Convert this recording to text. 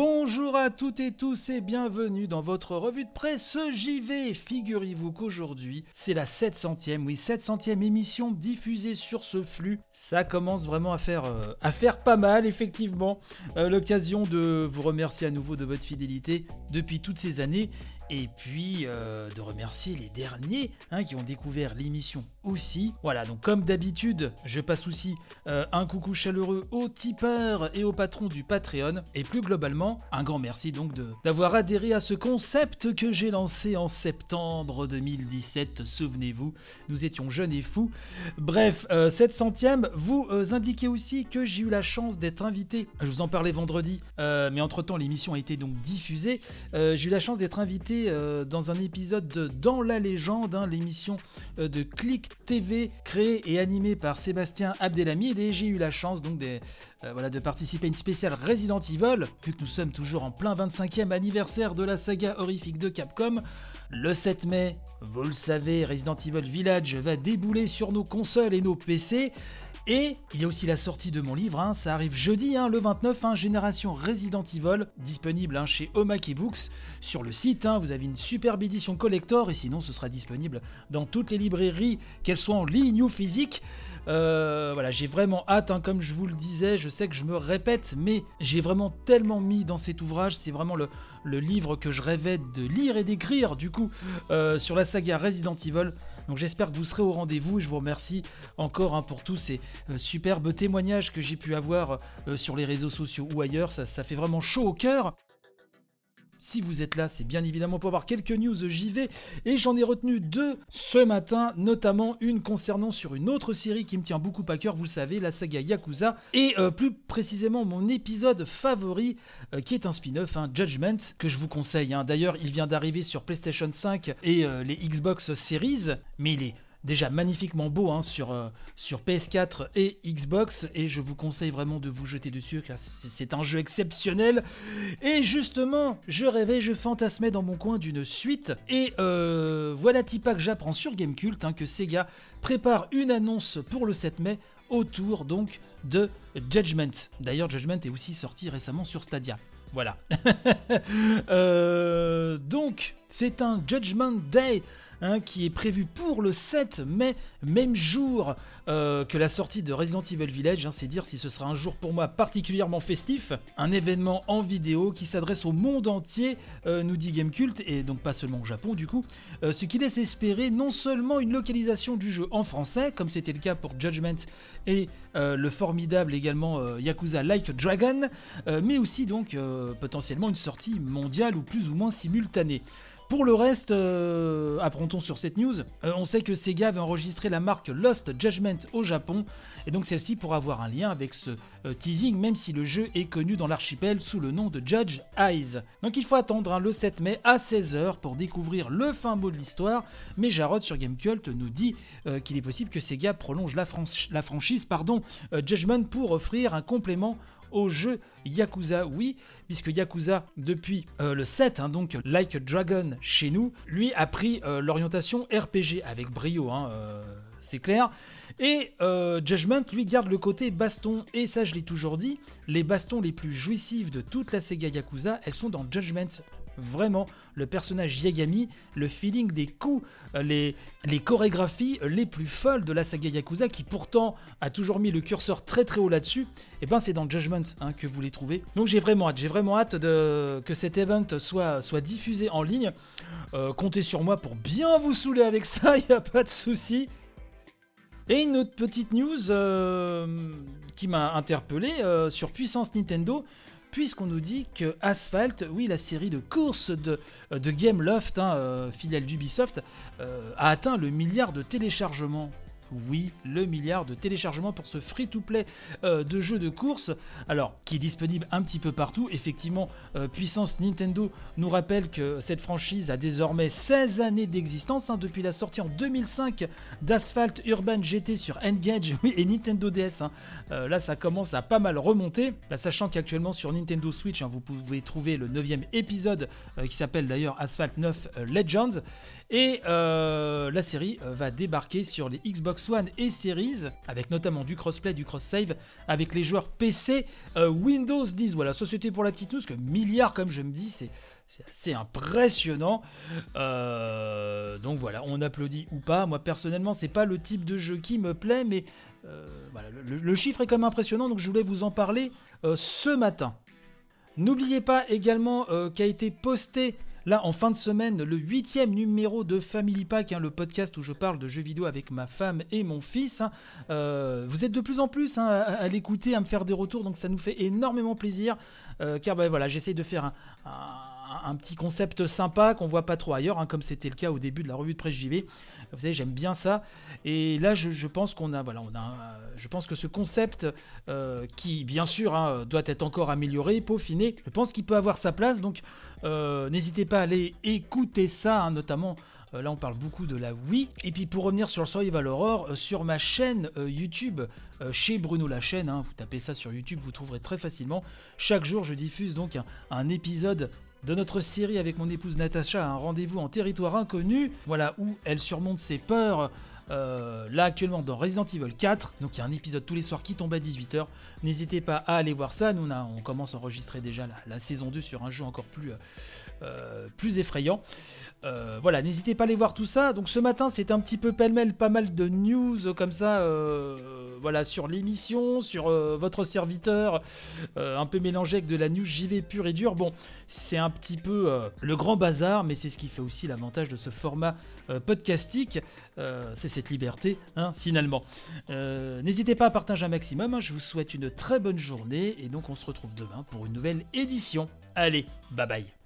Bonjour à toutes et tous et bienvenue dans votre revue de presse JV. Figurez-vous qu'aujourd'hui, c'est la 700e, oui, 700e émission diffusée sur ce flux. Ça commence vraiment à faire, euh, pas mal, effectivement. Euh, l'occasion de vous remercier à nouveau de votre fidélité depuis toutes ces années et puis euh, de remercier les derniers hein, qui ont découvert l'émission aussi. Voilà, donc comme d'habitude, je passe aussi un coucou chaleureux aux tipeurs et aux patrons du Patreon. Et plus globalement, un grand merci donc d'avoir adhéré à ce concept que j'ai lancé en septembre 2017. Souvenez-vous, nous étions jeunes et fous. Bref, euh, cette centième, vous indiquez aussi que j'ai eu la chance d'être invité. Je vous en parlais vendredi, mais entre-temps l'émission a été donc diffusée. j'ai eu la chance d'être invité euh, dans un épisode de Dans la légende, hein, l'émission euh, de Click TV créée et animée par Sébastien Abdelhamid et j'ai eu la chance donc de, euh, voilà, de participer à une spéciale Resident Evil, vu que nous sommes toujours en plein 25e anniversaire de la saga horrifique de Capcom. Le 7 mai, vous le savez, Resident Evil Village va débouler sur nos consoles et nos PC. Et il y a aussi la sortie de mon livre, hein, ça arrive jeudi, hein, le 29, hein, Génération Resident Evil, disponible chez Omake Books. Sur le site, vous avez une superbe édition collector, et sinon ce sera disponible dans toutes les librairies, qu'elles soient en ligne ou physique. Euh, voilà, j'ai vraiment hâte, comme je vous le disais, je sais que je me répète, mais j'ai vraiment tellement mis dans cet ouvrage, c'est vraiment le, livre que je rêvais de lire et d'écrire, du coup, euh, sur la saga Resident Evil. Donc j'espère que vous serez au rendez-vous et je vous remercie encore hein, pour tous ces euh, superbes témoignages que j'ai pu avoir sur les réseaux sociaux ou ailleurs. Ça, ça fait vraiment chaud au cœur. Si vous êtes là, c'est bien évidemment pour avoir quelques news JV et j'en ai retenu deux ce matin, notamment une concernant sur une autre série qui me tient beaucoup à cœur, vous le savez, la saga Yakuza et euh, plus précisément mon épisode favori euh, qui est un spin-off, un Judgment, que je vous conseille. Hein. D'ailleurs, il vient d'arriver sur PlayStation 5 et euh, les Xbox Series, mais il est déjà magnifiquement beau hein, sur, euh, sur PS4 et Xbox et je vous conseille vraiment de vous jeter dessus car c'est un jeu exceptionnel et justement je rêvais, je fantasmais dans mon coin d'une suite et euh, voilà Tipa que j'apprends sur Gamecult hein, que Sega prépare une annonce pour le 7 mai autour donc de Judgment. D'ailleurs Judgment est aussi sorti récemment sur Stadia. Voilà. Euh, donc, c'est un Judgment Day Hein, qui est prévu pour le 7 mai, même jour euh, que la sortie de Resident Evil Village. Hein, c'est dire si ce sera un jour pour moi particulièrement festif. Un événement en vidéo qui s'adresse au monde entier, euh, nous dit Gamecult, et donc pas seulement au Japon du coup. Euh, ce qui laisse espérer non seulement une localisation du jeu en français, comme c'était le cas pour Judgment et le formidable également Yakuza Like Dragon, mais aussi donc potentiellement une sortie mondiale ou plus ou moins simultanée. Pour le reste, euh, apprend-on sur cette news, euh, on sait que Sega va enregistrer la marque Lost Judgment au Japon, et donc celle-ci pourra avoir un lien avec ce euh, teasing, même si le jeu est connu dans l'archipel sous le nom de Judge Eyes. Donc il faut attendre hein, le 7 mai à 16h pour découvrir le fin mot de l'histoire, mais Jarod sur Gamecult nous dit qu'il est possible que Sega prolonge la, la franchise pardon, Judgment pour offrir un complément au jeu Yakuza, oui, puisque Yakuza, depuis euh, le 7, hein, donc Like a Dragon chez nous, lui a pris euh, l'orientation RPG avec brio, hein, euh, c'est clair. Et Judgment, lui, garde le côté baston, et ça je l'ai toujours dit, les bastons les plus jouissifs de toute la Sega Yakuza, elles sont dans Judgment vraiment le personnage Yagami, le feeling des coups, euh, les, les chorégraphies les plus folles de la saga Yakuza qui pourtant a toujours mis le curseur très très haut là-dessus, et eh ben c'est dans Judgment hein, que vous les trouvez. Donc j'ai vraiment hâte, j'ai vraiment hâte de, que cet event soit, soit diffusé en ligne. Euh, comptez sur moi pour bien vous saouler avec ça, il a pas de souci. Et une autre petite news euh, qui m'a interpellé sur Puissance Nintendo puisqu'on nous dit que Asphalt, oui, la série de courses de, de Gameloft, hein, euh, filiale d'Ubisoft, euh, a atteint le milliard de téléchargements oui, le milliard de téléchargements pour ce free-to-play euh, de jeux de course, alors qui est disponible un petit peu partout. Effectivement, euh, Puissance Nintendo nous rappelle que cette franchise a désormais 16 années d'existence, hein, depuis la sortie en 2005 d'Asphalt Urban GT sur Engage et Nintendo DS. Hein. Euh, là, ça commence à pas mal remonter, sachant qu'actuellement sur Nintendo Switch, hein, vous pouvez trouver le 9 épisode qui s'appelle d'ailleurs Asphalt 9 Legends. Et la série va débarquer sur les Xbox One et Series, avec notamment du crossplay, du cross-save, avec les joueurs PC Windows 10. Voilà, société pour la petite news, que milliards, comme je me dis, c'est c'est assez impressionnant. Euh, donc voilà, on applaudit ou pas. Moi personnellement, c'est pas le type de jeu qui me plaît, mais euh, le, chiffre est quand même impressionnant, donc je voulais vous en parler euh, ce matin. N'oubliez pas également qu'a été posté là en fin de semaine le huitième numéro de Family Pack, hein, le podcast où je parle de jeux vidéo avec ma femme et mon fils. Hein. vous êtes de plus en plus hein, à, l'écouter, à me faire des retours, donc ça nous fait énormément plaisir. car ben, voilà, j'essaye de faire un petit concept sympa qu'on voit pas trop ailleurs, hein, comme c'était le cas au début de la revue de presse JV. Vous savez, j'aime bien ça. Et là, je, pense qu'on a, voilà, on a, je pense que ce concept, euh, qui bien sûr hein, doit être encore amélioré, peaufiné, je pense qu'il peut avoir sa place. Donc, euh, n'hésitez pas à aller écouter ça, hein, notamment. Euh, là, on parle beaucoup de la Wii. Et puis, pour revenir sur le Survival Horror, sur ma chaîne YouTube, chez Bruno la chaîne, vous tapez ça sur YouTube, vous trouverez très facilement. Chaque jour, je diffuse donc un épisode de notre série avec mon épouse Natacha, un rendez-vous en territoire inconnu, voilà où elle surmonte ses peurs. Euh, là actuellement dans Resident Evil 4, donc il y a un épisode tous les soirs qui tombe à 18h. N'hésitez pas à aller voir ça. Nous on, commence à enregistrer déjà la, saison 2 sur un jeu encore plus, euh, plus effrayant. Euh, voilà, n'hésitez pas à aller voir tout ça. Donc ce matin, c'est un petit peu pêle-mêle, pas mal de news comme ça, euh, voilà, sur l'émission, sur euh, votre serviteur, un peu mélangé avec de la news JV pure et dure. Bon, c'est un petit peu le grand bazar, mais c'est ce qui fait aussi l'avantage de ce format podcastique. Liberté, hein, finalement. n'hésitez pas à partager un maximum. Hein. je vous souhaite une très bonne journée et donc on se retrouve demain pour une nouvelle édition. Allez, bye bye.